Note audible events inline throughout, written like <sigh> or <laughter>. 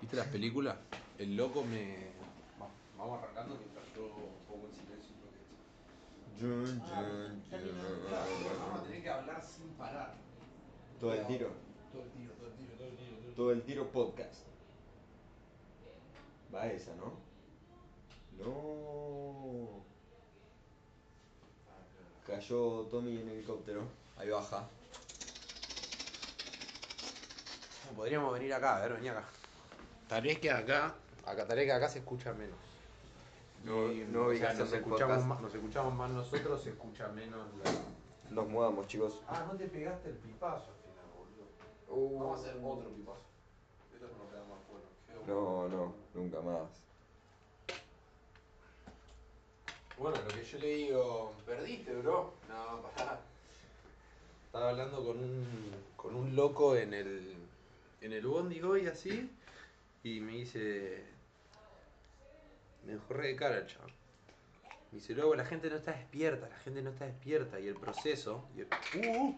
¿Viste las películas? El loco me. Vamos arrancando mientras yo pongo en silencio lo que Jun, Ah, tener que hablar sin parar. Todo el tiro. Todo el tiro, todo el tiro, todo el tiro. Todo el Todo el tiro podcast. Va esa, ¿no? No. Cayó Tommy en helicóptero. Ahí baja. Podríamos venir acá, a ver, vení acá. Tal vez que acá, acá, tal vez que acá se escucha menos. No- Y, no o sea, nos escuchamos, más, nos escuchamos más nosotros, se escucha menos la. Nos mudamos, chicos. Ah, no te pegaste el pipazo al final, boludo. Uh. Vamos a hacer otro pipazo. Esto no nos queda más bueno. Quedó No, no, nunca más. Bueno, lo que yo le digo, perdiste, bro. No, pará. Estaba hablando con un, con un loco en el, en el bondi hoy así, y me dice, me dejó re de cara el chaval. Me dice, luego la gente no está despierta, la gente no está despierta, y el proceso, y el, uh,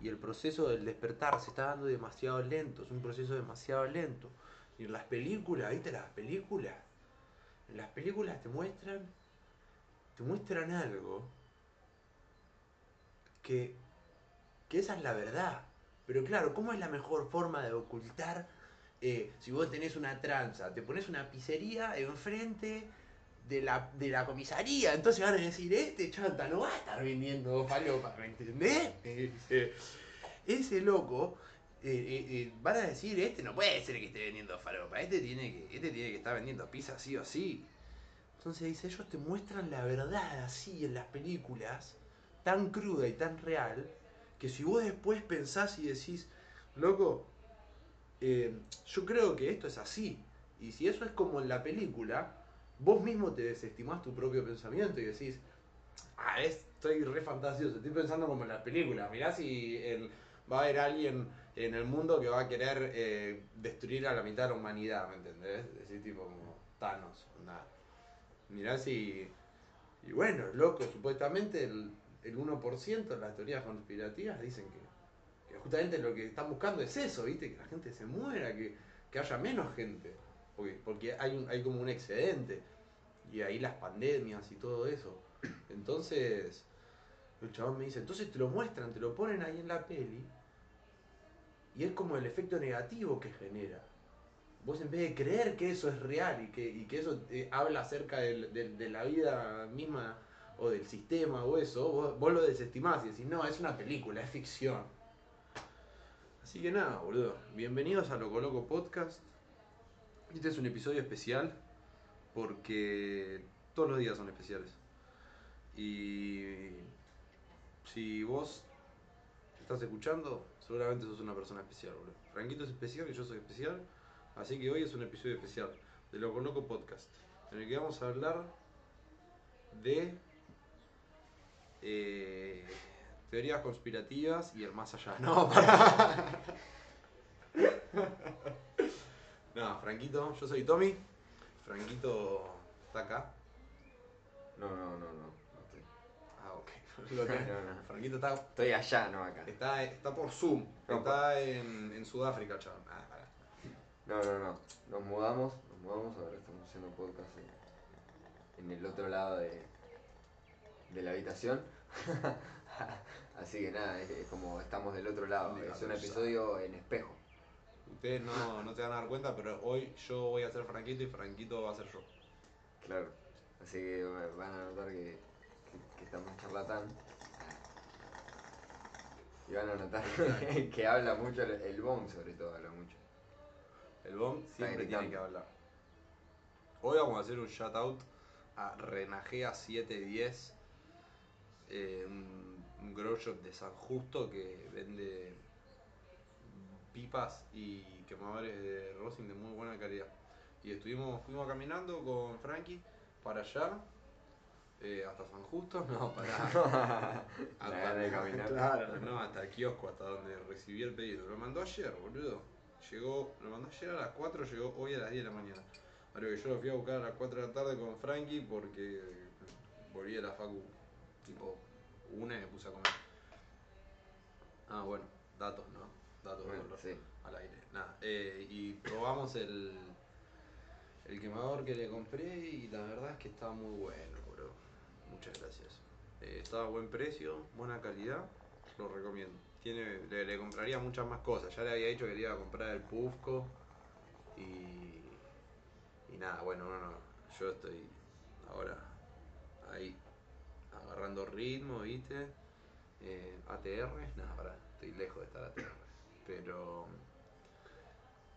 y el proceso del despertar se está dando demasiado lento, es un proceso demasiado lento. Y en las películas, ¿viste las películas? En las películas te muestran te muestran algo que, que esa es la verdad. Pero claro, ¿cómo es la mejor forma de ocultar eh, si vos tenés una tranza? Te pones una pizzería enfrente de la, de la comisaría, entonces van a decir, este chanta no va a estar vendiendo falopa, ¿me entendés? <laughs> Ese loco, eh, eh, van a decir, este no puede ser que esté vendiendo falopa, este tiene que, este tiene que estar vendiendo pizza sí o sí. Entonces dice, ellos te muestran la verdad así en las películas, tan cruda y tan real, que si vos después pensás y decís, loco, eh, yo creo que esto es así. Y si eso es como en la película, vos mismo te desestimás tu propio pensamiento y decís, ah, es- estoy re fantasioso, estoy pensando como en las películas. Mirá si va a haber alguien en el mundo que va a querer eh, destruir a la mitad de la humanidad, ¿me entendés? Decís tipo como Thanos, nada. Mirá si. Y bueno, loco, supuestamente el, el 1% de las teorías conspirativas dicen que justamente lo que están buscando es eso, ¿viste? Que la gente se muera, que, que haya menos gente. Porque, porque hay, un- hay como un excedente. Y ahí las pandemias y todo eso. Entonces, el chabón me dice, entonces te lo muestran, te lo ponen ahí en la peli. Y es como el efecto negativo que genera vos en vez de creer que eso es real y que, y que eso eh, habla acerca del- del- de la vida misma o del sistema o eso, vos, vos lo desestimás y decís, no, es una película, es ficción. Así que nada, boludo. Bienvenidos a Loco Loco Podcast. Este es un episodio especial porque todos los días son especiales. Y si vos estás escuchando, seguramente sos una persona especial, boludo. Franquito es especial y yo soy especial. Así que hoy es un episodio especial de Loco Loco Podcast, en el que vamos a hablar de eh, teorías conspirativas y el más allá. <laughs> No, pará. No, Franquito, yo soy Tommy. Franquito está acá. No, no, no, no. no estoy. Ah, ok. <laughs> Lo. No, no. Franquito está, Estoy allá, no acá. está, está por Zoom. No, Está en, en Sudáfrica, chaval. Ah, pará. No, no, no. Nos mudamos, nos mudamos, ahora estamos haciendo podcast en, en el otro lado de, de la habitación. <laughs> <laughs> Así que nada, es, es como estamos del otro lado. Es un episodio en espejo. Ustedes no, no se van a dar cuenta, pero hoy yo voy a ser Franquito y Franquito va a ser yo. Claro. Así que va- van a notar que, que, que estamos charlatán. Y van a notar <laughs> que, habla mucho, el, el sobre todo habla mucho. El BOM siempre tiene que hablar. Hoy vamos a hacer un shout out a Renajea 710, eh, un, un grow shop de San Justo que vende pipas y quemadores de rosin de muy buena calidad. Y estuvimos, fuimos caminando con Frankie para allá, eh, hasta San Justo, <laughs> no, para <laughs> gana de caminar. Claro, no, hasta el kiosco, hasta donde recibí el pedido. Lo mandó ayer, boludo. Llegó, lo mandó ayer a las 4, llegó hoy a las 10 de la mañana. Algo que yo lo fui a buscar a las 4 de la tarde con Frankie porque volví a la facu tipo una y me puse a comer. Ah, bueno, datos, ¿no? Datos Bueno, de dolor. sí. al aire. Nada. eh, y probamos el, el quemador que le compré y la verdad es que está muy bueno, bro. Muchas gracias. Eh, está a buen precio, buena calidad, lo recomiendo. Tiene, le, le compraría muchas más cosas. Ya le había dicho que le iba a comprar el Pufco y, y nada, bueno, no, no, yo estoy ahora ahí agarrando ritmo, ¿viste? Eh, ATR, nada, pará, estoy lejos de estar ATR. Pero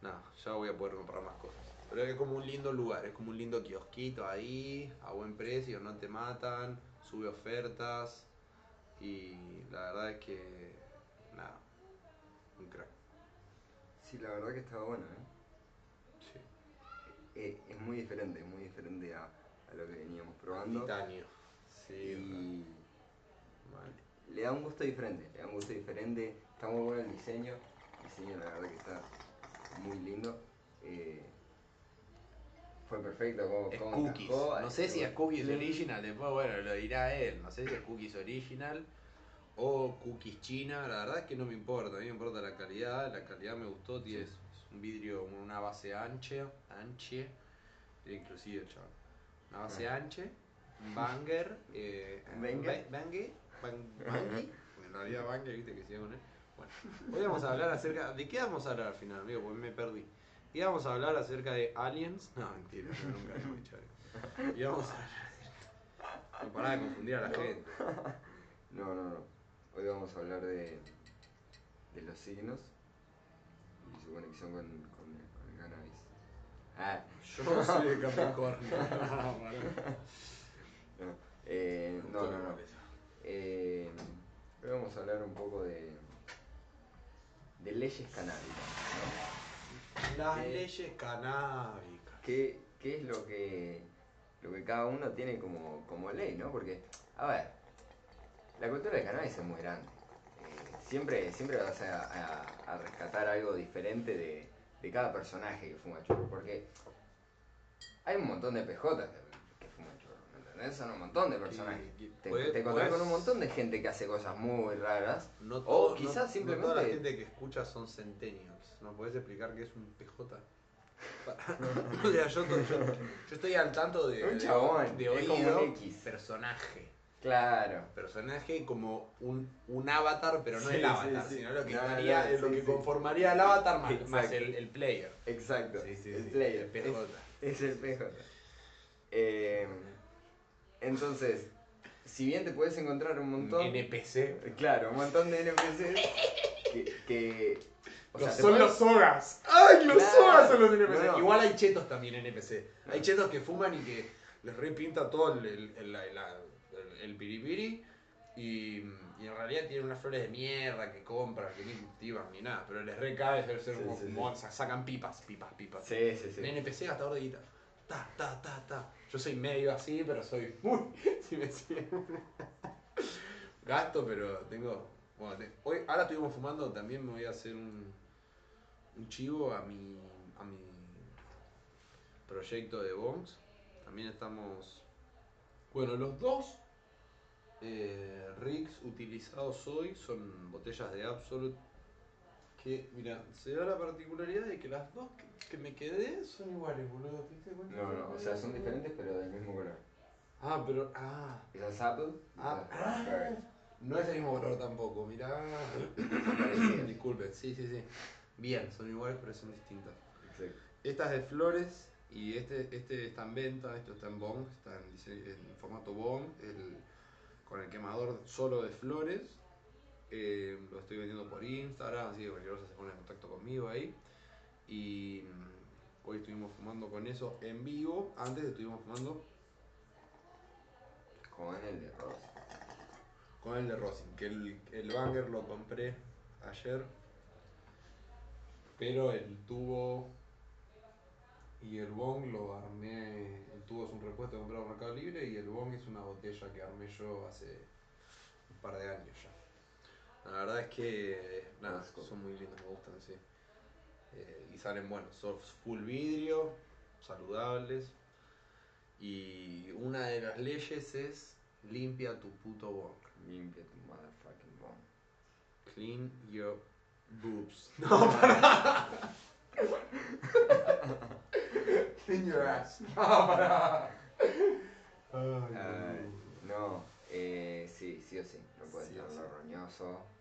nada, ya voy a poder comprar más cosas. Pero es como un lindo lugar, es como un lindo kiosquito ahí, a buen precio, no te matan, sube ofertas y la verdad es que nada, un crack. Sí, la verdad que estaba bueno, ¿eh? Sí. Eh, es muy diferente, es muy diferente a, a lo que veníamos probando. Titanio. Sí, y le da un gusto diferente, le da un gusto diferente. Está muy bueno el diseño, el diseño la verdad que está muy lindo. Eh, fue perfecto, como, Es como cookies. No sé si es cookies original, después bueno, lo dirá él. No sé si es cookies original o cookies china. La verdad es que no me importa, a mí me importa la calidad. La calidad me gustó, tiene un vidrio, una base ancha, anche, inclusive chaval. Una base Ah. ancha, banger, eh, ¿Banger? bangue. <laughs> En realidad banger, viste que se llama con él. Bueno, hoy vamos a hablar acerca. ¿De qué vamos a hablar al final, amigo? Porque me perdí. Y vamos a hablar acerca de aliens. No, mentira, yo nunca he dicho vamos a hablar. No pará de confundir a la gente. No, no, no. Hoy vamos a hablar de, de los signos y su conexión con, con, con el cannabis. Ah, Yo soy de Capricornio. <laughs> no, eh, no, no, no. Eh, hoy vamos a hablar un poco de, de leyes canábicas. ¿no? Las leyes canábicas. ¿Qué, qué es lo que, lo que cada uno tiene como, como ley, no? Porque, a ver, la cultura del cannabis es muy grande. Eh, siempre, siempre vas a, a- a rescatar algo diferente de, de cada personaje que fuma churro. Porque hay un montón de PJ que, que fuman churro, ¿me entendés? Son un montón de personajes. Y- y Te, encontrás con un montón de gente que hace cosas muy raras. No O todo- quizás no- no simplemente- toda la gente que escucha son centennials. ¿No podés explicar qué es un PJ? <laughs> o sea, yo, to- yo, yo estoy al tanto de, Un de- chabón, de es como un oído, X. personaje. Claro. Personaje como un, un avatar, pero no Sí, el avatar, sí, sí. sino lo que, No, estaría- lo que conformaría el avatar más, el, el player. Exacto. Sí, sí, el player. el PJ. Es, es el PJ. Eh, entonces, si bien te puedes encontrar un montón. NPC. Claro, un montón de NPCs que. que o sea, Los- son los sogas. ¡Ay, los Claro. sogas son los NPC! No, no. Igual hay chetos también NPC. Hay chetos que fuman y que les repinta todo el, el, el, la- la- el- el piripiri. Y, y en realidad tienen unas flores de mierda que compran, que ni cultivan ni nada. Pero les recabe ser, ser Sí, como sí, sí. sacan pipas, pipas, pipas. Sí, sí, sí. Un NPC gastador de guita. Ta, ta, ta, ta. Yo soy medio así, pero soy muy. Si me siguen. Gasto, pero tengo. Bueno, hoy, ahora estuvimos fumando, también me voy a hacer un, un chivo a mi, a mi proyecto de bongs. También estamos. Bueno, los dos eh, rigs utilizados hoy son botellas de Absolute. Que, mira, se da la particularidad de que las dos que, que me quedé son iguales, boludo. ¿Te diste cuenta? No, no, o sea, son diferentes pero del mismo color. Ah, pero. Ah. Esa es Apple. y Ah, Raspberry. No es el mismo color tampoco, mirá. Disculpen, sí, sí, sí. Bien, son iguales pero son distintas. Exacto. Esta es de flores y este, este está en venta, esto está en bong, está en, dise- en formato bong, el, con el quemador solo de flores. Eh, lo estoy vendiendo por Instagram, así que cualquier cosa se pone en contacto conmigo ahí. Y mm, hoy estuvimos fumando con eso en vivo. Antes estuvimos fumando Con el de Ross. con el de Rosin, que el, el banger lo compré ayer. Pero el tubo y el bong lo armé. El tubo es un repuesto comprado en Mercado Libre y el bong es una botella que armé yo hace un par de años ya. La verdad es que nada, son muy lindos, me gustan, sí. Eh, y salen buenos, son full vidrio, saludables. Y una de las leyes es limpia tu puto bong. Limpia tu motherfucking bone. Clean your Boobs. <laughs> No, pará. In your ass. <laughs> No, Ay, no, eh, sí, sí o sí. No puede Sí estar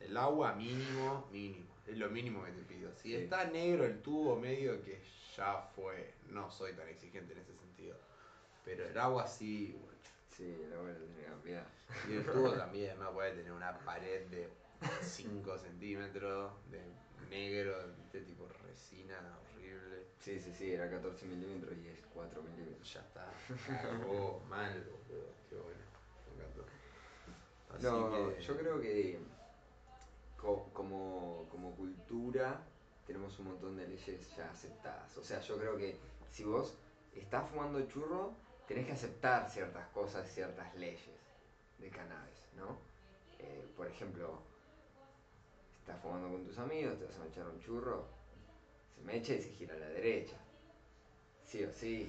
El agua mínimo, mínimo. Es lo mínimo que te pido. Si Sí. está negro el tubo, medio que ya fue. No soy tan exigente en ese sentido. Pero el agua sí, bueno. Sí, el agua lo tiene que cambiar. Y el tubo también, no puede tener una pared de 5 centímetros de negro, de tipo resina horrible. Sí, sí, sí, era 14 milímetros y es 4 milímetros. Ya está. Cagó mal, boludo. Qué bueno. Me encantó. Así No, que- yo creo que co- como, como cultura tenemos un montón de leyes ya aceptadas. O sea, yo creo que si vos estás fumando churro, tenés que aceptar ciertas cosas, ciertas leyes de cannabis, ¿no? Eh, por ejemplo, estás fumando con tus amigos, te vas a echar un churro, se mecha y se gira a la derecha. Sí o sí.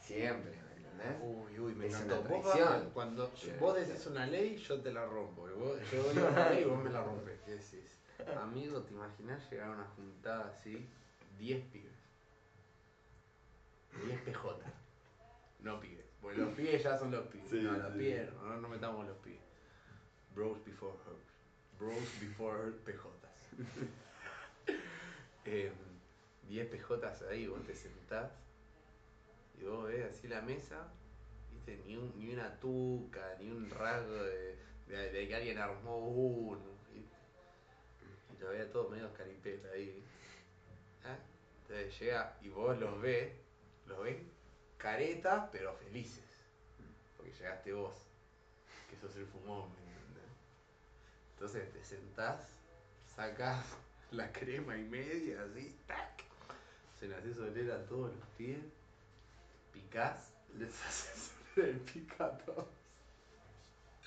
Siempre, ¿me entendés? Uy, uy, me Es encantó. una Vos, traición. vas- cuando vos decís una ley, yo te la rompo. Y vos, yo una ley y vos me la rompes. ¿Qué decís? Amigo, ¿te imaginás llegar a una juntada así? 10 pibes. 10 PJ. No pibes. Porque los pibes ya son los pibes. Sí, no, los sí. pibes no, no metamos los pibes. Bros before hoes. Bros before PJs. <laughs> Em, 10 PJs ahí, vos te sentás y vos ves así la mesa, ni, un- ni una tuca, ni un rasgo de, que alguien armó uno, ¿viste? Y lo veía todo medio caripela ahí. ¿Ah? Entonces llega y vos los ves, los ves caretas pero felices, porque llegaste vos, que sos el fumón, ¿me? Entonces te sentás, sacás la crema y media, así, tac, se le haces oler a todos los pies, picás, les haces <laughs> el pica a todos,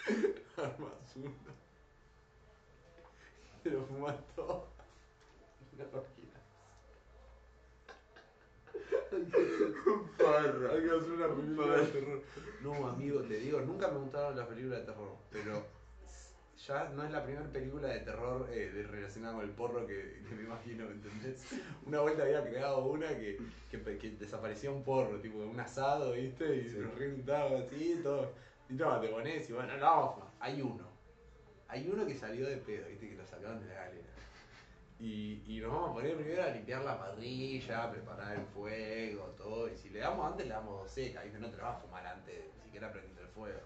<laughs> armas uno, te lo fumas <laughs> todo, no lo giras. Parra. Hay que hacer una película de terror. No, amigo, te digo, nunca me gustaron las películas de terror, pero ya no es la primera película de terror eh, de- relacionada con el porro que, que me imagino, ¿me entendés? Una vuelta había creado una que, que, que desaparecía un porro, tipo un asado, ¿viste? Y Sí. lo reventaba así, todo. Y no, te pones y bueno, no. Hay uno. Hay uno que salió de pedo, ¿viste? Que lo sacaron de la galera. Y, y nos vamos a poner primero a limpiar la parrilla, a preparar el fuego, todo. Y si le damos antes, le damos dos secas, ¿viste? No te la vas a fumar antes, ni siquiera prendiste el fuego.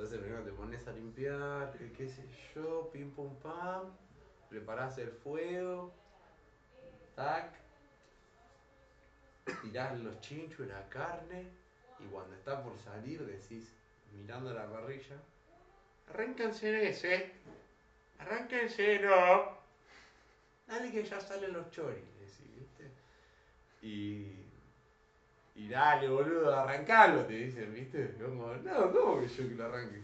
Entonces primero te pones a limpiar, qué sé yo, pim pum pam, preparás el fuego, tac, tirás los chinchos, la carne, y cuando está por salir decís, mirando la parrilla, arráncanse ese, arránquense, no. Dale que ya salen los choris, decís, ¿viste? Y. Y dale, boludo, arrancalo, te dicen, ¿viste? Como, no, ¿cómo que yo que lo arranque?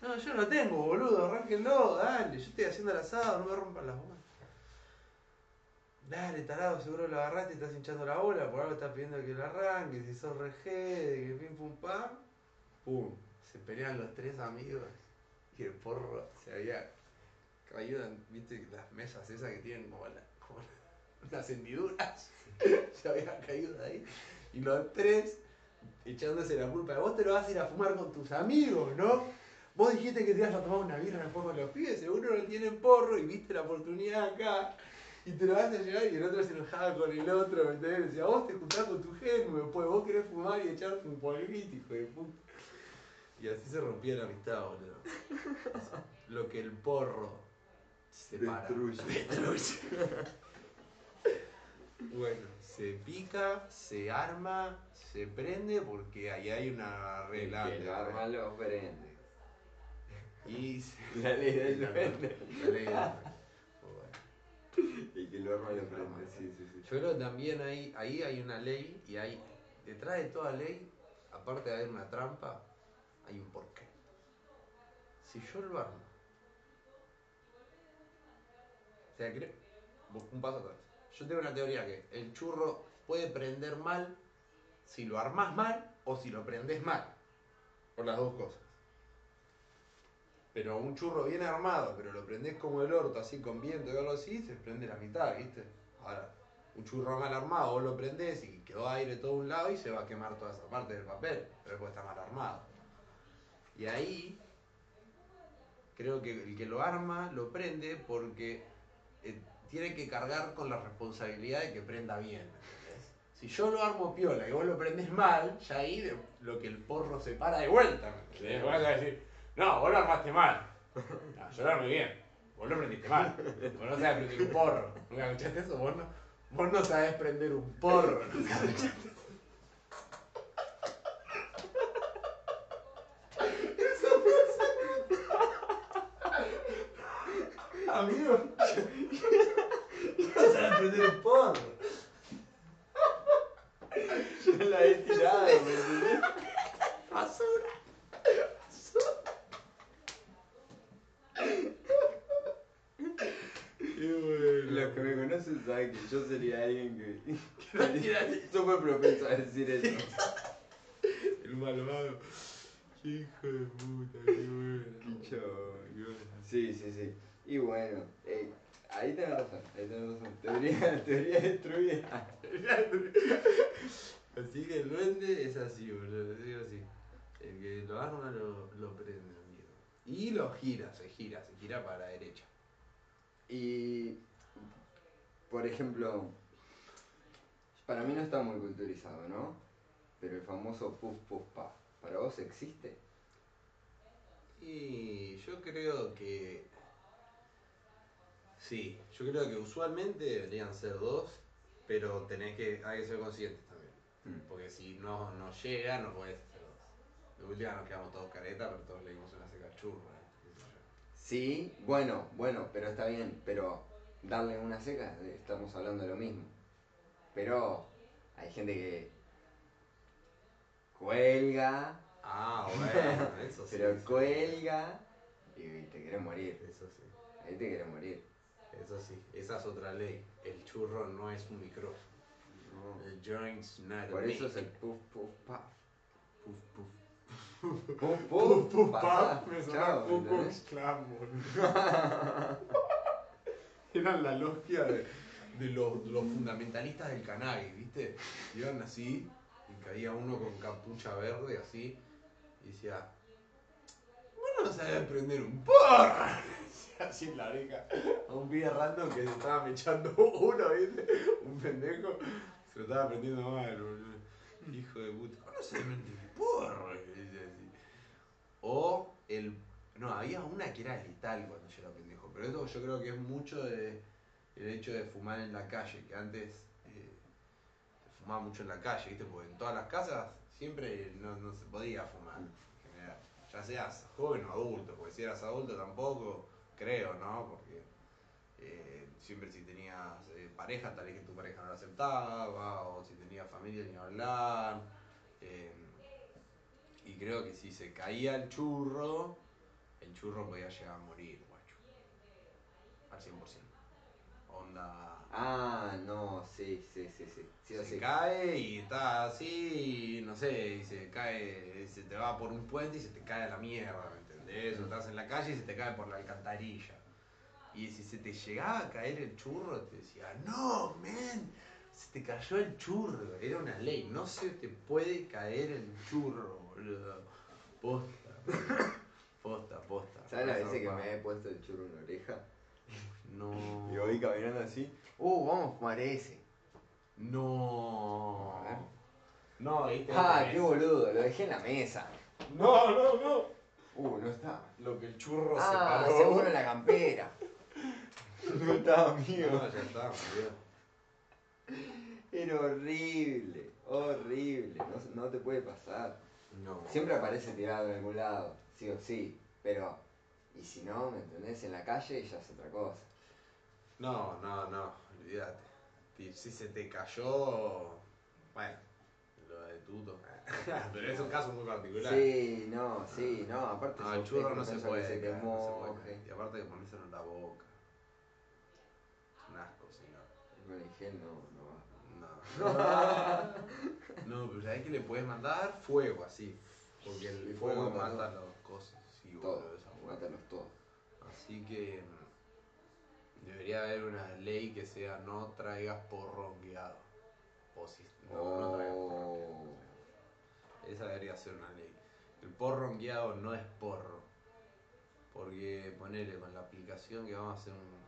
No, yo no tengo, boludo, arránquenlo, dale, yo estoy haciendo el asado, no me rompan las bolas. Dale, tarado, seguro lo agarraste y estás hinchando la bola, por algo estás pidiendo que lo arranque, si sos regé, que pim pum pam, pum, se pelean los tres amigos y el porro se había caído en, viste, las mesas esas que tienen como, la- como unas hendiduras, <laughs> se había caído de ahí, y los tres echándose la culpa de vos te lo vas a ir a fumar con tus amigos, ¿no? Vos dijiste que te ibas a tomar una birra después con los pibes, seguro no tienen porro y viste la oportunidad acá. Y te lo vas a llevar y el otro se enojaba con el otro, ¿me entendés? Decía, vos te juntás con tu germo, después vos querés fumar y echarte un polvito, hijo de puta. Y así se rompía la amistad, boludo. <laughs> Lo que el porro separa. Destruye. <laughs> Destruye. Bueno, se pica, se arma, se prende porque ahí hay una regla. Que lo arma lo prende. Y se... La ley del duende. La ley del. Bueno. Y que lo arma lo prende, sí, sí, sí. Yo creo que también ahí, ahí hay una ley y hay, detrás de toda ley, aparte de haber una trampa, hay un porqué. Si yo lo armo, o sea, creo, un paso atrás. Yo tengo una teoría que el churro puede prender mal si lo armás mal o si lo prendes mal. Por las dos cosas. Pero un churro bien armado, pero lo prendés como el orto, así con viento y algo así, se prende la mitad, ¿viste? Ahora, un churro mal armado, vos lo prendés y quedó aire todo un lado y se va a quemar toda esa parte del papel, pero después está mal armado. Y ahí, creo que el que lo arma lo prende porque eh, tiene que cargar con la responsabilidad de que prenda bien. Si yo lo armo piola y vos lo prendés mal, ya ahí lo que el porro se para de vuelta. Vos vas a decir, no, vos lo armaste mal. Yo lo armé bien. Vos lo prendiste mal. Vos no sabés prender un porro. ¿Nunca escuchaste eso? Vos no, vos no sabés prender un porro. ¿Nunca escuchaste Amigo, no sabes prender un porro. Yo la he tirado, ¿me entendés? Basura. Los que me conocen saben que yo sería alguien que. Tírate. Súper propenso a decir eso. El malvado. Qué hijo de puta, qué bueno. Picho. Sí, sí, sí. Y bueno, eh, ahí tenés razón, ahí tenés razón. Teoría, teoría destruida. Así que el duende es así, boludo. Digo así. El que lo arma lo, lo prende, amigo. Y lo gira, se gira, se gira para la derecha. Y, por ejemplo, para mí no está muy culturizado, ¿no? Pero el famoso puff puff puff, ¿para vos existe? Y yo creo que. Sí, yo creo que usualmente deberían ser dos, pero tenés que, hay que ser conscientes también. Mm. Porque si no, no llega, no podés hacer dos. De última nos quedamos todos caretas, pero todos le dimos una seca churra. ¿eh? Sí, bueno, bueno, pero está bien, pero darle una seca, eh, estamos hablando de lo mismo. Pero hay gente que cuelga, Ah, <laughs> bueno, eso sí. pero cuelga y te querés morir. Eso sí, Ahí te querés morir. Eso sí. Esa es otra ley. El churro no es un micrófono. No. El joint's not a Por eso mic. es el puff puff puff. Puf, puf. Puff puff pasá. Chao, Ku Klux ¿entendés? Klan, boludo. <laughs> Eran la logia de, de los, de los fundamentalistas del cannabis, ¿viste? Iban así y caía uno con capucha verde así y decía, no sabés prender un porro. <laughs> Así en la oreja a un pibe random que se estaba mechando uno, ¿viste? Un pendejo se lo estaba prendiendo mal, boludo. Hijo de puta, ¿cómo no sabés prender un porro? Así. O el. No, había una que era letal cuando yo era pendejo, pero eso yo creo que es mucho de el hecho de fumar en la calle, que antes eh, fumaba mucho en la calle, ¿viste? Porque en todas las casas siempre no, no se podía fumar. Ya seas joven o adulto, porque si eras adulto tampoco, creo, ¿no? Porque eh, siempre si tenías eh, pareja, tal vez que tu pareja no lo aceptaba, o si tenías familia ni hablar. eh, y creo que si se caía el churro, el churro podía llegar a morir, guacho. Al 100%. Onda. Ah, no, sí, sí, sí, sí. Sí se sí. cae y está así, no sé, y se cae, se te va por un puente y se te cae a la mierda, ¿me entendés? O estás en la calle y se te cae por la alcantarilla. Y si se te llegaba a caer el churro, te decía, no, men, se te cayó el churro. Era una ley, no se te puede caer el churro, boludo. Posta, <coughs> posta, posta. ¿Sabes la vez que me he puesto el churro en la oreja? No. Y voy caminando así. Uh, vamos a fumar ese. No. No, viste. Ah, qué boludo, lo dejé en la mesa. No, no, no. Uh, no está. Lo que el churro se Ah, paró. seguro en la campera. <laughs> No estaba mío. No, ya está, boludo. Era horrible, horrible. No, no te puede pasar. No. Siempre aparece tirado en algún lado, sí o sí. Pero, y si no, ¿me entendés? En la calle ya es otra cosa. No, no, no, olvídate. Si- Si se te cayó, bueno, lo de tuto. <laughs> Pero es un caso muy particular. Sí, no, sí, no. Aparte, No, el churro no se puede, que se te caer, no se puede moje. caer. Y aparte de ponérselo en la boca. Es un asco, señor. Con el gel no, no va. No. <laughs> no, pero ¿sabés que le puedes mandar? Fuego, así. Porque el El fuego fuego mata mata las cosas. Sí, Todo. boludo, esa Mátalos todos. Así que mm, debería haber una ley que sea no traigas porro guiado. O si, no, traigas porro Oh. guiado. Esa debería ser una ley. El porro guiado no es porro. Porque ponele con la aplicación que vamos a hacer un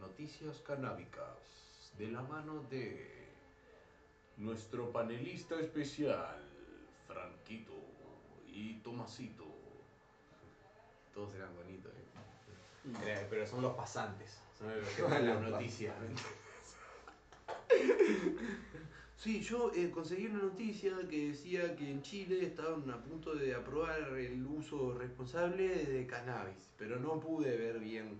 noticias canábicas de la mano de nuestro panelista especial, Franquito y Tomasito. Todos eran bonitos. ¿eh? Pero son los pasantes, son los que <laughs> dan las noticias. Sí, yo eh, conseguí una noticia que decía que en Chile estaban a punto de aprobar el uso responsable de cannabis, pero no pude ver bien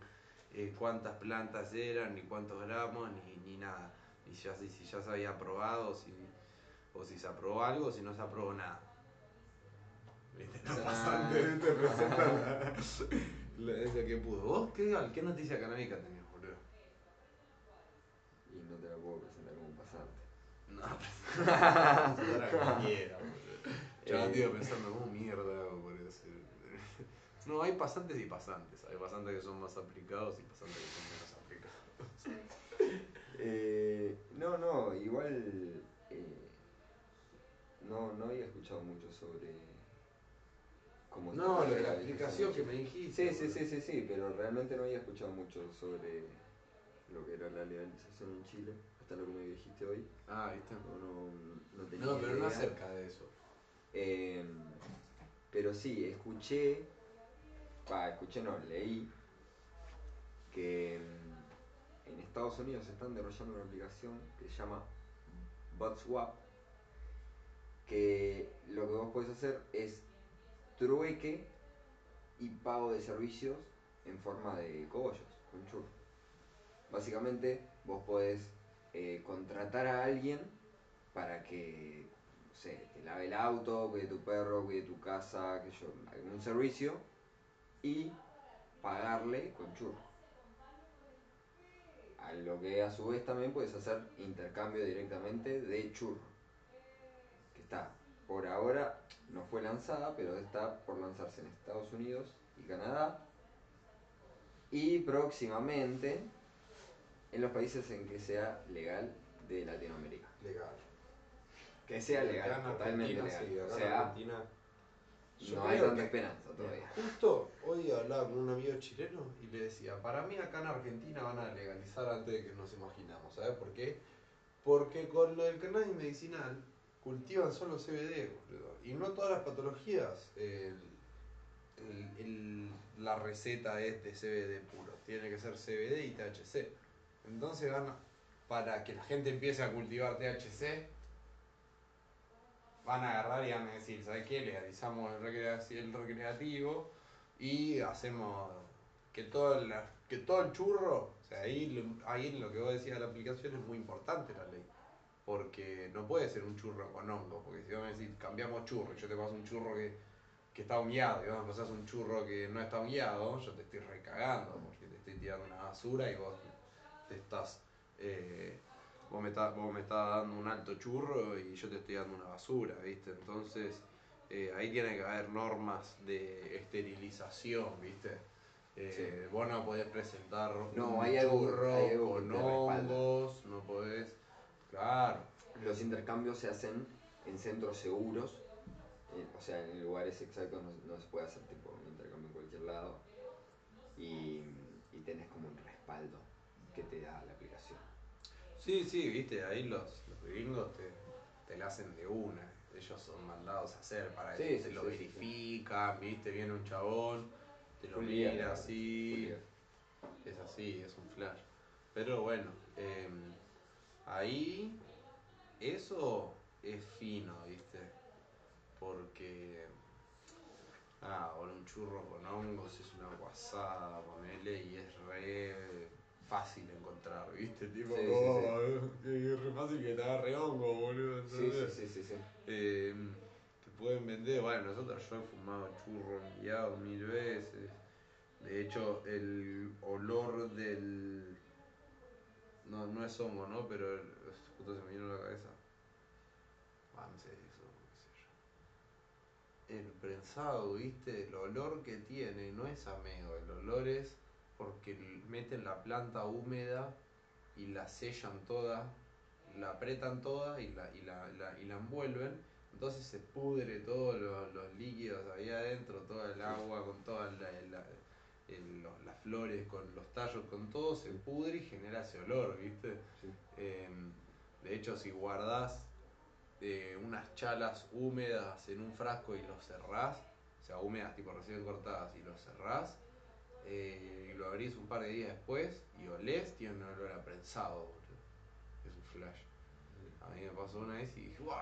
eh, cuántas plantas eran, ni cuántos gramos, ni, ni nada. Ni ya, si, si ya se había aprobado, o si, o si se aprobó algo, o si no se aprobó nada. ¿Viste? Los Ah. pasantes te esa que pudo. ¿Vos qué, qué noticia canábica tenías, boludo? Y no te la puedo presentar como pasante. No, pues, <laughs> era cualquiera, boludo. Yo Eh. estuve pensando, ¿cómo mierda hago por eso? <laughs> No, hay pasantes y pasantes. Hay pasantes que son más aplicados y pasantes que son menos aplicados. <laughs> Eh, no, no, igual eh, no, no había escuchado mucho sobre No, lo de la aplicación que me dijiste. Sí, sí, sí, sí, sí, pero realmente no había escuchado mucho sobre lo que era la legalización en Chile, hasta lo que me dijiste hoy. Ah, ¿viste? No, no, no tenía No, pero no idea. acerca de eso. Eh, pero sí, escuché, va, escuché no, leí que en Estados Unidos están desarrollando una aplicación que se llama ButtSwap, que lo que vos podés hacer es trueque y pago de servicios en forma de cogollos, con churro. Básicamente vos podés eh, contratar a alguien para que, no te lave el auto, cuide tu perro, cuide tu casa, que yo, algún servicio, y pagarle con churro. A lo que a su vez también puedes hacer intercambio directamente de churro. Que está, por ahora no fue lanzada, pero está por lanzarse en Estados Unidos y Canadá. Y próximamente en los países en que sea legal de Latinoamérica. Legal. Que sea legal, en totalmente legal. sí, o sea, Argentina, yo no hay tanta que- esperanza todavía. Justo hoy hablaba con un amigo chileno y le decía, para mí acá en Argentina van a legalizar antes de que nos imaginamos, ¿sabes por qué? Porque con lo del cannabis medicinal cultivan solo CBD, boludo. Y no todas las patologías, la receta es de CBD puro, tiene que ser CBD y THC. Entonces van para que la gente empiece a cultivar THC, van a agarrar y van a decir, ¿sabes qué? Legalizamos el, recrea- el recreativo y hacemos que todo, el, que todo el churro, o sea, ahí, ahí lo que vos decías de la aplicación es muy importante la ley. Porque no puede ser un churro con hongo, porque si vos me decís, cambiamos churro, y yo te paso un churro que, que está hongueado, y vos me pasás un churro que no está hongueado, yo te estoy recagando, porque te estoy tirando una basura y vos te estás... eh, vos me, estás, vos me estás dando un alto churro y yo te estoy dando una basura, ¿viste? Entonces, eh, ahí tiene que haber normas de esterilización, ¿viste? Eh, Vos no podés presentar No, un hay algo- churro hay algo con hongos, no podés... Claro, Los intercambios se hacen en centros seguros, eh, o sea, en lugares exactos no, no se puede hacer tipo un intercambio en cualquier lado. Y, y tenés como un respaldo que te da la aplicación. Sí, sí, viste, ahí los, los gringos te, te la hacen de una. Ellos son mandados a hacer para Sí, que sí, te lo sí, verifican, viste, viene un chabón, te lo mira así, es así, es un flash. Pero bueno, eh, ahí eso es fino, viste, porque ah, ahora un churro con hongos es una guasada, ponele, y es re fácil encontrar, viste, tipo, Sí, sí, como, es re fácil que te agarre hongo, boludo, Sí, sí, sí, sí, sí. Eh, te pueden vender, bueno, nosotros yo he fumado churro guiado mil veces. De hecho, el olor del. No, no es hongo, ¿no? Pero justo se me vino a la cabeza. Ah, no sé, eso, qué sé el prensado, ¿viste? El olor que tiene no es amego, el olor es porque meten la planta húmeda y la sellan toda, la apretan toda y la, y la, la- y la envuelven. Entonces se pudre todos los, los líquidos ahí adentro, toda el agua con todas la- la- el- los- las flores, con los tallos, con todo, se pudre y genera ese olor, ¿viste? Sí. Em, de hecho, si guardás eh, unas chalas húmedas en un frasco y los cerrás, o sea, húmedas tipo recién cortadas y los cerrás, eh, y lo abrís un par de días después y olés, tiene un olor a prensado, boludo. Es un flash. A mí me pasó una vez y dije, wow,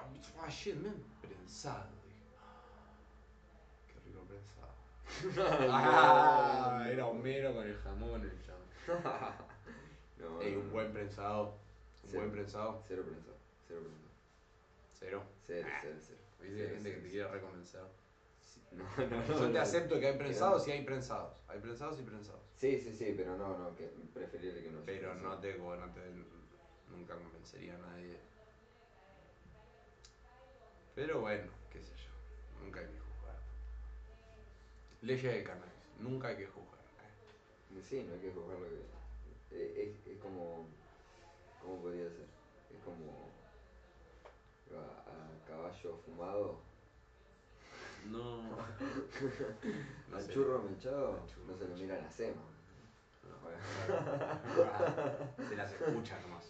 shit, man, prensado. Dije, "Ah, <gasps> qué rico prensado. <laughs> Ah, era Homero con el jamón, el champ. <laughs> No, Ey, un buen prensado, un Sí. buen prensado, Cero prensado, cero prensado. cero. Cero, Ah. cero, cero. Viste, hay Cero, gente que cero, te cero. quiere reconvencer. Sí, <laughs> No, no, no. Yo te no. acepto que hay prensados y hay prensados. Hay prensados y prensados. Sí, sí, sí, pero no, no, que preferible que no. Pero no te, no te nunca convencería a nadie. Pero bueno, qué sé yo. Nunca hay juzgar. Leyes de cannabis. Nunca hay que juzgar. Sí, no hay que juzgar lo que. eh, Es, es como. ¿Cómo podría ser? Es como. A, a caballo fumado. No. <laughs> Al churro mechado. no se lo mechado. mira la sema. No. Se las escucha nomás.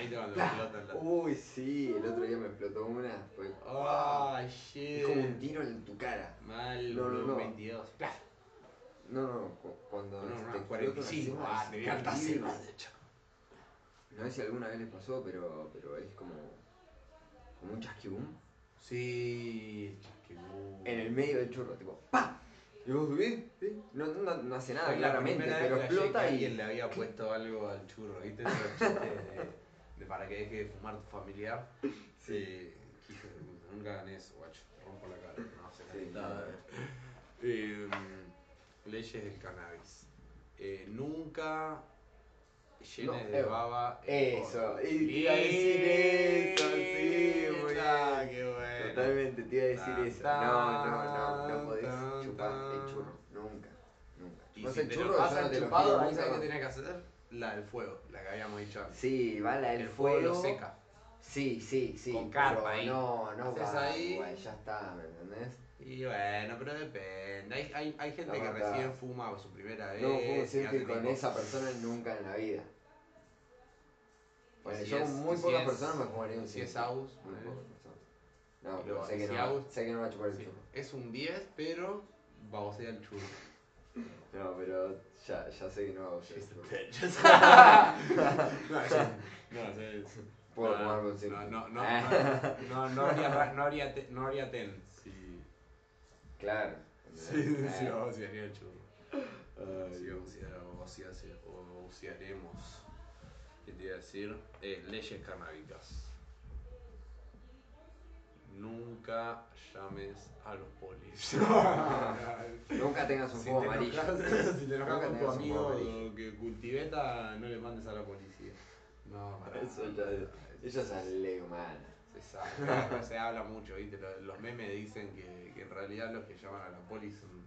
¿viste cuando explotan Uy, sí, el otro día me explotó una. Fue. Ay, shit. Es como un tiro en tu cara. Mal, No, no, no. 22. Plaf. No, no, cu- cuando. No, te no, una 45. sema, Ah, tenía de hecho. No sé si alguna vez les pasó, pero, pero es como. como un chasquibum Sí, chasquibú. en el medio del churro, tipo ¡pa! Y vos subís, ¿sí? no, no, no hace nada, Fue claramente, pero explota y. alguien le había puesto algo al churro, ¿viste? Esos chistes de, de para que deje de fumar tu familiar. Sí. Eh, que hijo de puta, nunca hagan eso, guacho. Te rompo la cara. No hace Sí, nada. Eh, leyes del cannabis. Eh, nunca llenes No, de eh, baba. Eso, y te iba a decir eso, sí, muy Ah, bien. qué bueno. Totalmente, te iba a decir Tan, eso. No, no, no, no podés tan, chupar el tan. churro, nunca, nunca. Y si el te churro, lo pasan lo chupado, ahí sabes qué tenés que hacer. La del fuego, la que habíamos dicho antes. Sí, va la del el fuego lo fuego. seca. Sí, sí, sí. Con carpa ahí. No, no, Haces va, ahí. igual, ya está, ¿me entendés? Y bueno, pero depende. Hay, hay, hay gente que recién fuma su primera vez. No puedo decir que con esa persona nunca en la vida. Bueno, si yo es- muy pocas personas me fumaría un Si es Muy ¿eh? pocas personas. No, pero sé que, si no, Agus- sé que no va a chupar el Sí, churro. Es un 10, pero babosea el churro. No, pero ya, ya sé que no a el churro. no, ya- no, sé- Puedo no, fumar con no, cinco. no, no, no, <laughs> no, no haría, ra- no haría, te- no haría ten. Sí, Claro. sí, ¿entendés? sí, Ah, babosearía el churro. ay, Sí, babosear- babosearse- o babosearemos. ¿Qué te iba a decir? Eh, leyes canábicas. Nunca llames a los polis. <laughs> Nunca tengas un Si fuego te amarillo. enojas- <laughs> si te enojas Nunca con tu tengas un fuego amigo amarillo. que cultiveta, no le mandes a la policía. No, para Eso ya, eso es ley humana. Se sabe, se habla mucho, ¿viste? Lo- Los memes dicen que, que en realidad los que llaman a la poli son,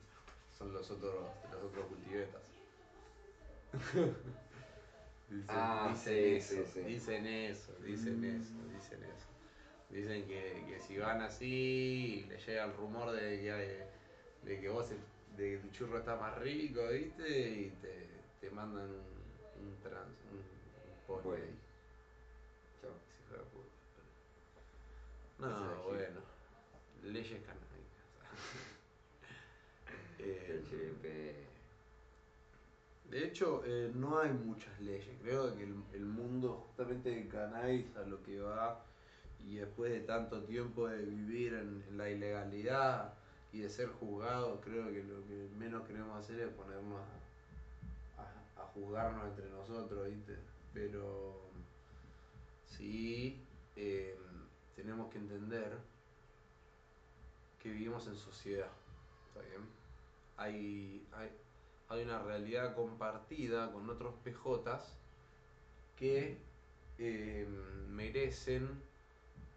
son los otros los otros cultivetas. <laughs> dicen, Ah, dicen sí, eso, sí, sí. dicen eso, dicen eso, dicen eso. Dicen que, que si van así y le llega el rumor de que, de que vos de que tu churro está más rico, ¿viste? Y te, te mandan un, un trans, un, un poli Poli. ahí. Ese No, Gil. bueno. Leyes canábicas. <laughs> Eh, de hecho, eh, no hay muchas leyes. Creo que el, el mundo justamente de cannabis a lo que va y después de tanto tiempo de vivir en, la ilegalidad y de ser juzgados, creo que lo que menos queremos hacer es ponernos a, a- a juzgarnos entre nosotros, ¿viste? Pero sí eh, tenemos que entender que vivimos en sociedad, ¿está bien? Hay, hay, hay una realidad compartida con otros PJs que eh, merecen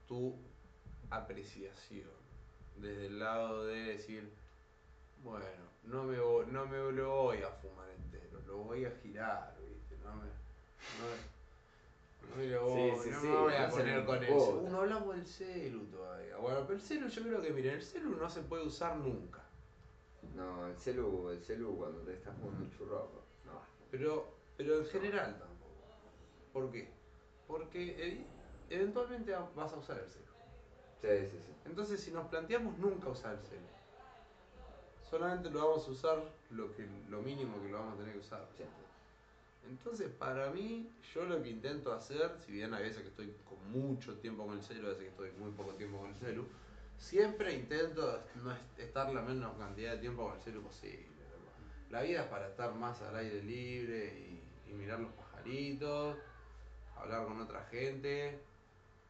tu apreciación. desde el lado de decir, bueno, no me, no me lo voy a fumar entero, lo voy a girar, ¿viste? No me, no me- no me lo voy, Sí, sí, no sí, me voy a poner con el celu. No hablamos del celu todavía. Bueno, pero el celu yo creo que, miren, el celu no se puede usar nunca. No, el celu, el celu cuando te estás jugando un churro, no. Pero, pero en general tampoco. ¿Por qué? Porque evi- eventualmente vas a usar el celu. Sí, sí, sí. Entonces, si nos planteamos nunca usar el celu, solamente lo vamos a usar lo, que, lo mínimo que lo vamos a tener que usar. Entonces, para mí, yo lo que intento hacer, si bien hay veces que estoy con mucho tiempo con el celu, a veces que estoy muy poco tiempo con el celu, siempre intento no est- estar la menos cantidad de tiempo con el celu posible. La vida es para estar más al aire libre y, y mirar los pajaritos, hablar con otra gente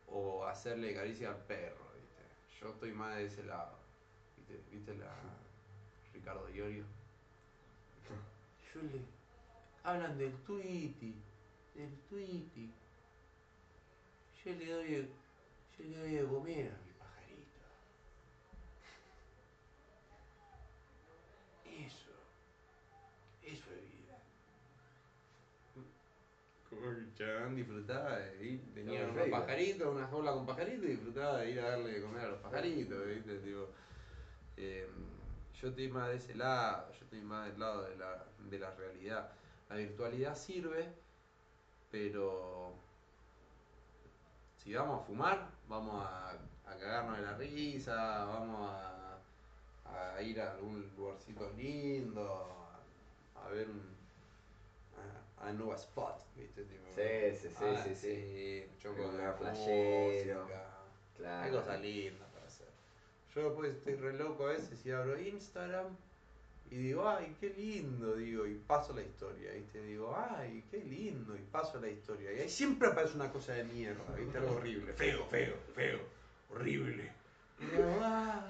o hacerle caricia al perro, ¿viste? Yo estoy más de ese lado. ¿Viste, ¿Viste la Ricardo Iorio? Yo le, hablan del Twitty, del Twitty. Yo le doy, yo le doy de comer a mi pajarito. Eso, eso es vida. Chabón disfrutaba de ir, tenía No, unos regla. pajaritos, una jaula con pajaritos y disfrutaba de ir a darle de comer a los pajaritos, ¿viste? Tipo, eh, yo estoy más de ese lado, yo estoy más del lado de la, de la realidad. La virtualidad sirve, pero si vamos a fumar, vamos a, a cagarnos de la risa, vamos a, a ir a algún lugarcito lindo, a, a ver un, a, a Nueva Spot, ¿viste? Tipo, Sí, sí, sí, ah, sí, sí. choco de música. Hay Claro. cosas lindas para hacer. Yo después estoy re loco a veces y abro Instagram y digo, ay, qué lindo, digo, y paso la historia, ¿viste? Digo, ay, qué lindo, y paso la historia. Y ahí siempre aparece una cosa de mierda, ¿viste? Algo horrible, feo, feo, feo, horrible. Y digo, ah,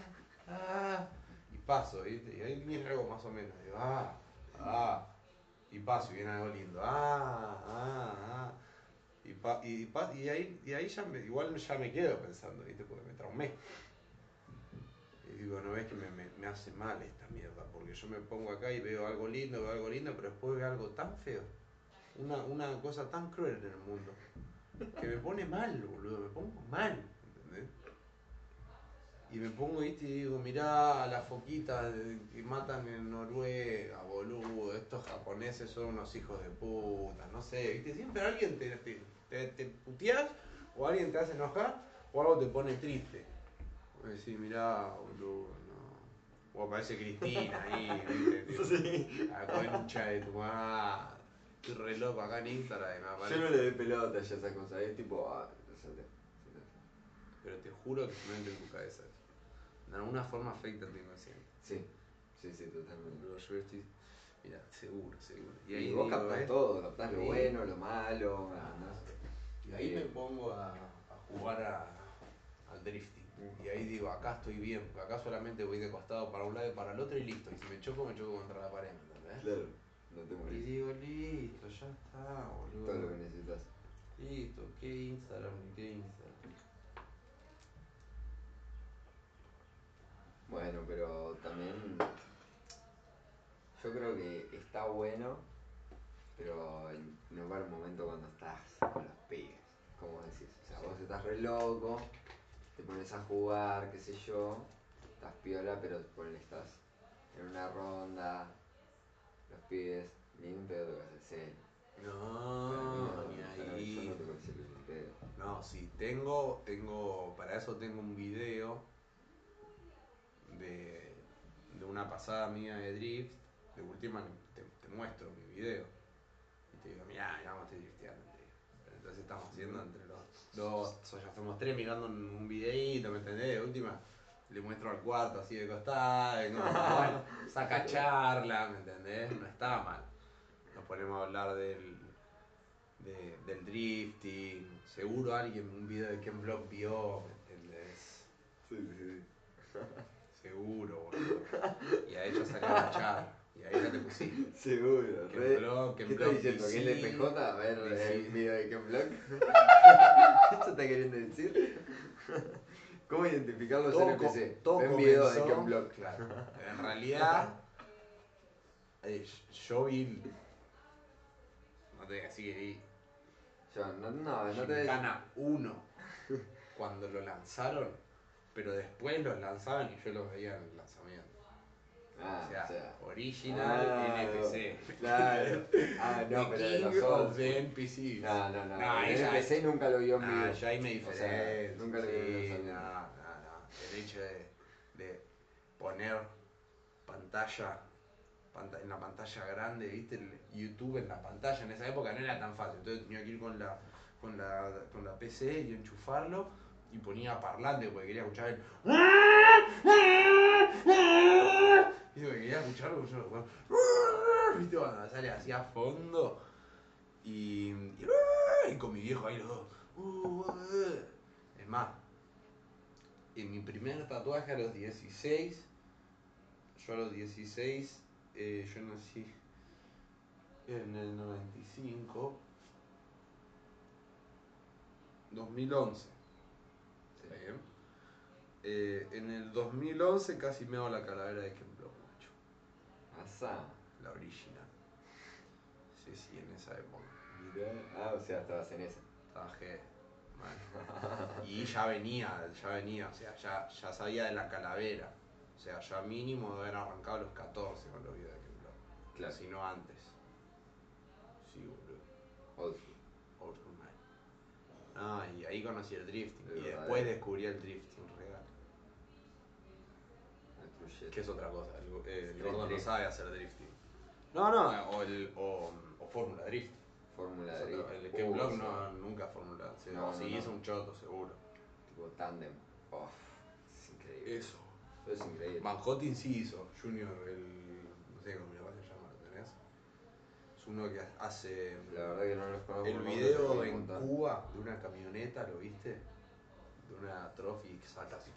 ah, y paso, ¿viste? Y ahí algo más o menos, digo, ah, ah, y paso y viene algo lindo, ah, ah, ah. Y, pa- y, pa- y ahí, y ahí ya me, igual ya me quedo pensando, ¿viste? Porque me traumé. Y digo, no ves que me, me- me hace mal esta mierda, porque yo me pongo acá y veo algo lindo, veo algo lindo, pero después veo algo tan feo, una, una cosa tan cruel en el mundo, que me pone mal, boludo, me pongo mal, ¿entendés? Y me pongo, viste, y digo, mirá las foquitas que matan en Noruega, boludo, estos japoneses son unos hijos de puta, no sé, viste, siempre alguien te, te, te, te puteás, o alguien te hace enojar, o algo te pone triste. Vos decís, mirá, boludo, no. O aparece Cristina ahí, <laughs> viste, Sí. la concha de tu madre. Estoy re loco acá en Instagram Yo no le doy pelota ya a esa cosa, es tipo, ah, no Pero te juro que no entra en tu cabeza. De alguna forma afecta tu inconsciente. Sí, sí, sí, totalmente. Yo estoy. Mira, seguro, seguro. Y, ahí vos digo, captás ¿ves? todo, captás lo Sí. bueno, lo malo, Ah. Y ahí me pongo a, a jugar a- al drifting. Y ahí digo, acá estoy bien, porque acá solamente voy de costado para un lado y para el otro y listo. Y si me choco, me choco contra la pared, ¿me entendés? Claro, no te Y morís. digo, listo, ya está, boludo. Todo lo que necesitas. Listo, qué Instagram qué Instagram. Bueno, pero también yo creo que está bueno, pero no para un momento cuando estás con los pibes, como decís. O sea, vos estás re loco, te pones a jugar, qué sé yo, estás piola, pero ponele, estás en una ronda, los pibes, ni un pedo tocas el cel. No, no, ni yo no ahí. toco el cel ni un pedo. No, sí, tengo, tengo, para eso tengo un video de, de una pasada mía de drift. De última te, te muestro mi video. Y te digo, mirá, ya vamos a estar drifteando en drift. Entonces estamos haciendo entre los dos, o ya somos tres mirando un, un videíto, ¿me entendés? De última, le muestro al cuarto así de costado, y como, <laughs> bueno, saca charla, ¿me entendés? No está mal. Nos ponemos a hablar del, de- del drifting. Seguro alguien un video de Ken Block vio, ¿me entendés? Sí, sí, sí. Seguro, boludo. Y a ella salió a charla. Y ahí ya te pusiste. <laughs> Seguro, Ken re. ¿Qué Ken está Block diciendo? ¿Que es. PJ? A ver, el video de Ken Block. ¿Eso está queriendo decir? <laughs> ¿Cómo identificar los todo, NPC? todo Ven video de Ken Block. Claro. En realidad, <laughs> eh, yo vi. No te decir que vi. Yo, no, no, no te Gana 1 cuando lo lanzaron, pero después los lanzaban y yo los veía en el lanzamiento. Ah, o sea, o sea. original Ah, NPC. Claro. Ah, no, pero de los otros. the NPCs. No, no, no. No, el NPC nunca lo vio en Ah, vivo. ya ahí me O sea, nunca lo vi en lanzamiento. no, no, no. El hecho de, de poner pantalla, panta- en la pantalla grande, viste, el YouTube en la pantalla en esa época no era tan fácil. Entonces tenía que ir con la, con la, con la PC y enchufarlo y ponía parlante porque quería escuchar el. <laughs> Viste, porque quería escucharlo, yo, viste, cuando sale así a fondo y, y, y con mi viejo ahí los dos. Es más, en mi primer tatuaje a los 16, yo a los 16, eh, yo nací en el 95, 2011. ¿Está bien? Eh, en el 2011 casi me hago la calavera de Ken Block, macho. Asá. La original. Sí, sí, en esa época. Mirá. Ah, o sea, estabas en esa. Trabajé. mal. Y ya venía, ya venía, o sea, ya, ya sabía de la calavera. O sea, ya mínimo de haber arrancado a los 14 con los videos de Ken Block. Claro. Si no antes. Sí, boludo. Ah, y ahí conocí el drifting. El y verdadero. después descubrí el drifting shit. Que es otra cosa. El, gordo no drift. sabe hacer drifting. No, no, o, el, o, o Fórmula Drift. Fórmula drift. el Ken Uh, Block sí. no, nunca Fórmula. Sí, No, o no, si no. hizo un choto, seguro. Tipo tandem. Oh, es increíble. Eso. Es increíble. Van sí hizo, Junior, el. no sé cómo se llama, ¿lo tenés? Es uno que hace. La verdad que no los conozco. El video en. Cuba de una camioneta, ¿lo viste? De una trophy que salta así.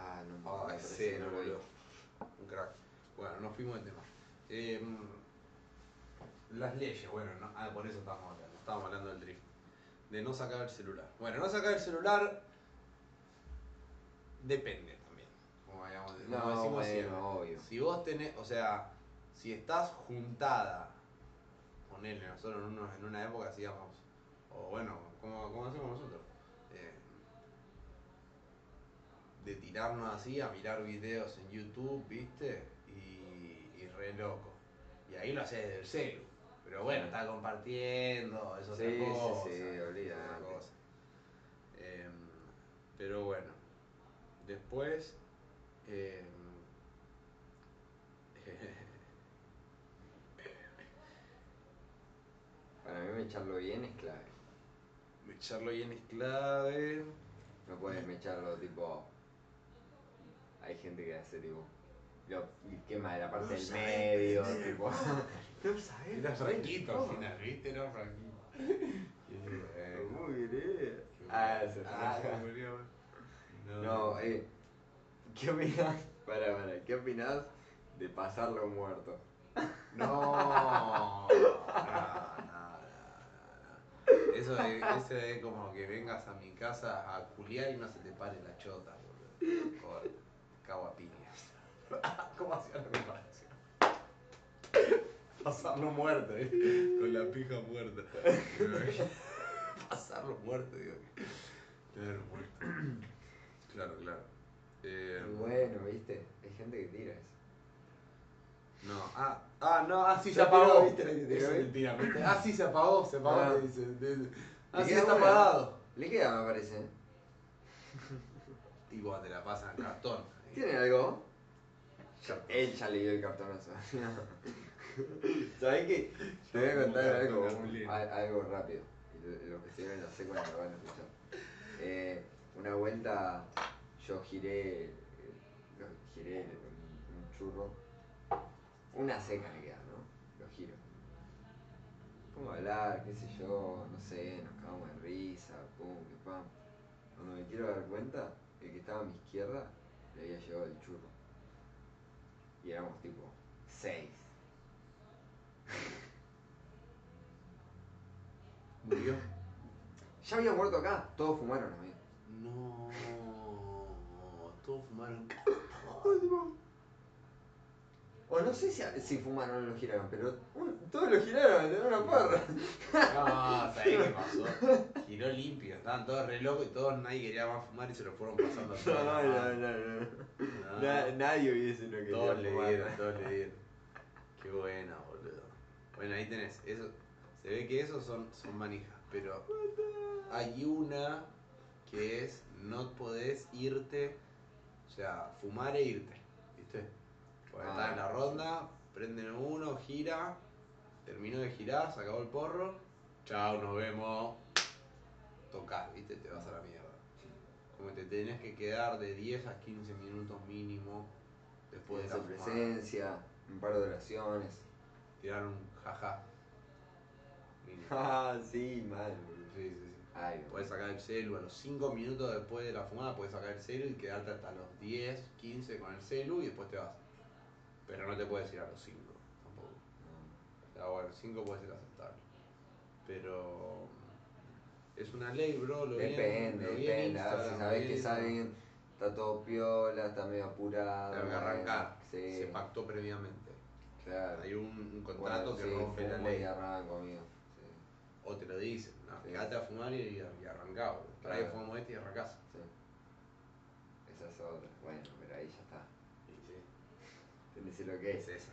Ah, no, Ah, me ese, parece que no boludo. Un crack. Bueno, nos fuimos de tema. Em, las leyes, bueno, no- ah, por eso estábamos hablando. Estábamos hablando del drift. De no sacar el celular. Bueno, no sacar el celular depende también. Como, digamos, como No, decimos bueno, siempre. obvio. Si vos tenés, o sea, si estás juntada, ponele, nosotros en, uno- en una época hacíamos, o bueno, como, como hacemos nosotros, eh, de tirarnos así a mirar videos en YouTube, ¿viste? Y, y re loco. Y ahí lo haces desde el celu. Pero bueno, está compartiendo, es otra Sí, sí, cosa. sí, olvidate. cosa. Em, pero bueno, después... em, Para mí mecharlo bien es clave. Echarlo bien es clave. No puedes mecharlo tipo. Hay gente que hace tipo. Lo quema de la parte No del medio, tipo. <laughs> No sabes. Era franquito al final, ¿viste? Era franquito. <laughs> Muy bien. Ah, eso Ah, se murió. <laughs> No, eh. ¿Qué opinas? Para, para, ¿qué opinas de pasarlo muerto? No. Eso es, eso es como que vengas a mi casa a culiar y no se te pare la chota, boludo. A piñas. <laughs> ¿Cómo hacía la comparación? <laughs> Pasarlo muerto, ¿eh? Con la pija muerta. <laughs> Pasarlo muerto, digo. Claro, muerto. <clears throat> Claro, claro. Eh, Bueno, viste, hay gente que tira eso. No, ah, ah, no, ah, sí se Se apagó. tiró, ¿viste? Ah, sí se apagó, se apagó, Ah. dice. Ah, sí está apagado. Le queda, me parece. ¿eh? <laughs> Y cuando te la pasan en cartón. ¿Tiene algo? Él ya le dio el cartonazo. <laughs> ¿Sabes qué? Te voy a contar algo, un- al- algo rápido. Lo- Los que se ven en la secuencia lo van a escuchar. Eh, una vuelta yo giré, eh, giré un churro. Una seca me queda, ¿no? Lo giro. Pongo a hablar, qué sé yo, no sé, nos cagamos de risa, pum, que pam. Cuando me quiero dar cuenta, el que estaba a mi izquierda le había llegado el churro. Y éramos tipo seis. Murió. Ya había muerto acá, todos fumaron a mí. No, todos fumaron. O no sé si, si fumaron o lo giraron, pero un- todos lo giraron, tener una porra. No, ¿sabés qué <laughs> pasó? Giró limpio, estaban todos re locos y todos nadie quería más fumar y se lo fueron pasando a <laughs> No, todos. no, no, no. No. Na- nadie hubiese no quería Todos le fumar. dieron, todos le dieron. Qué buena, boludo. Bueno, ahí tenés. Eso, se ve que esos son, son manijas, pero hay una que es no podés irte, o sea, fumar e irte, ¿viste? Porque Ah, en la ronda, prenden uno, gira, terminó de girar, se acabó el porro, chao, nos vemos, tocás, ¿viste? Te vas a la mierda. Como te tenés que quedar de 10 a 15 minutos mínimo después de la presencia, un par de oraciones. Tirar un jaja. <laughs> Ah, sí, mal. Sí, sí, sí. Ay, Puedes sacar el celu a los 5 minutos después de la fumada, puedes sacar el celu y quedarte hasta los 10, 15 con el celu y después te vas. Pero no te puedes ir a los 5 tampoco. O sea, bueno, 5 puede ser aceptable. Pero es una ley, bro. Lo Depende, lo vi en depende. A ver si lo vi que en saben, está todo piola, está medio apurado. Tengo que arrancar. Sí, Se pactó previamente. claro. Hay un, un contrato Bueno, que sí, rompe la fumo ley. Y arranco, amigo. Sí, O te lo dicen, no, a fumar y, y arrancá, Claro. fumamos este y arrancás. sí. Esa es otra. Bueno, pero ahí ya está. Y sí, Lo que es es. esa.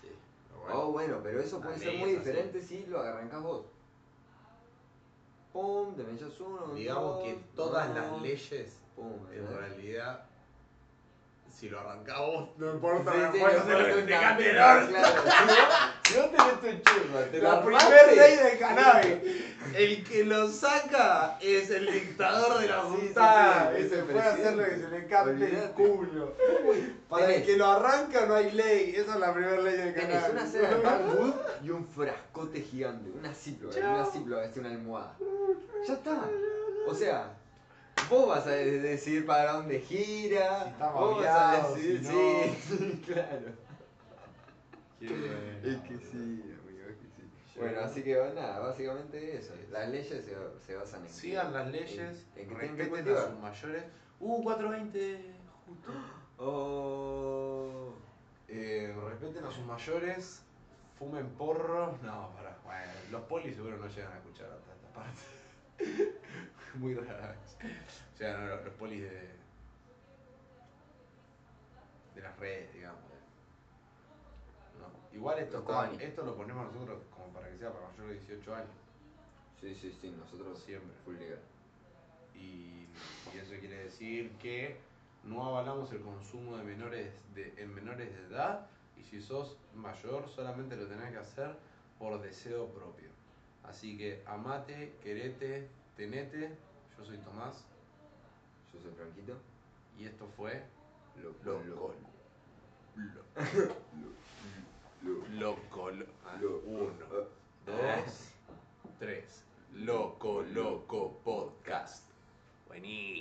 Sí, bueno. Oh, bueno, pero eso puede ser muy diferente si lo arrancás vos. Pum, te me echas uno. Digamos dos, que todas no, las leyes, Pum, en realidad, si lo arrancás vos, no importa, Sí, sí, no hacer lo que te cambie el orto. claro. <laughs> Si vos, tenés tu churro, te La lo primer armaste, ley del cannabis. El que lo saca es el dictador de la juntada. sí, Ese puede hacer lo que se le cante el culo. Para el Tenés- que lo arranca no hay ley. Esa es la primera ley del Tenés cannabis. una cena de <laughs> y un frascote gigante, una ciplo, una ciplo, es una almohada. Ya está. O sea, vos vas a de- decidir para dónde gira, Si está vos vas a si sí, sí, <laughs> claro. Qué bueno, Es que sí, amigo, es que sí. Yo- Bueno, así que nada, básicamente eso. Las leyes se, se basan en. Sigan las leyes, en que respeten a sus mayores. Uh, 420, justo. <gasps> Oh. Eh, respeten a sus mayores, fumen porros. No, para. Bueno, los polis seguro no llegan a escuchar hasta esta parte. <laughs> Muy rara vez. Sea, no, los, los polis de. de las redes, digamos. No. Igual esto, está- esto lo ponemos nosotros como para que sea para mayores de 18 años. Sí, sí, sí, nosotros Siempre. full legal. Y, y eso quiere decir que no avalamos el consumo de menores de, en menores de edad y si sos mayor solamente lo tenés que hacer por deseo propio. Así que amate, querete, tenete. Yo soy Tomás Yo soy Franquito. y esto fue Loco, Loco. loco. Lo- Loco. lo- ah, Uno, ah. dos, tres. Loco, loco podcast. Buení.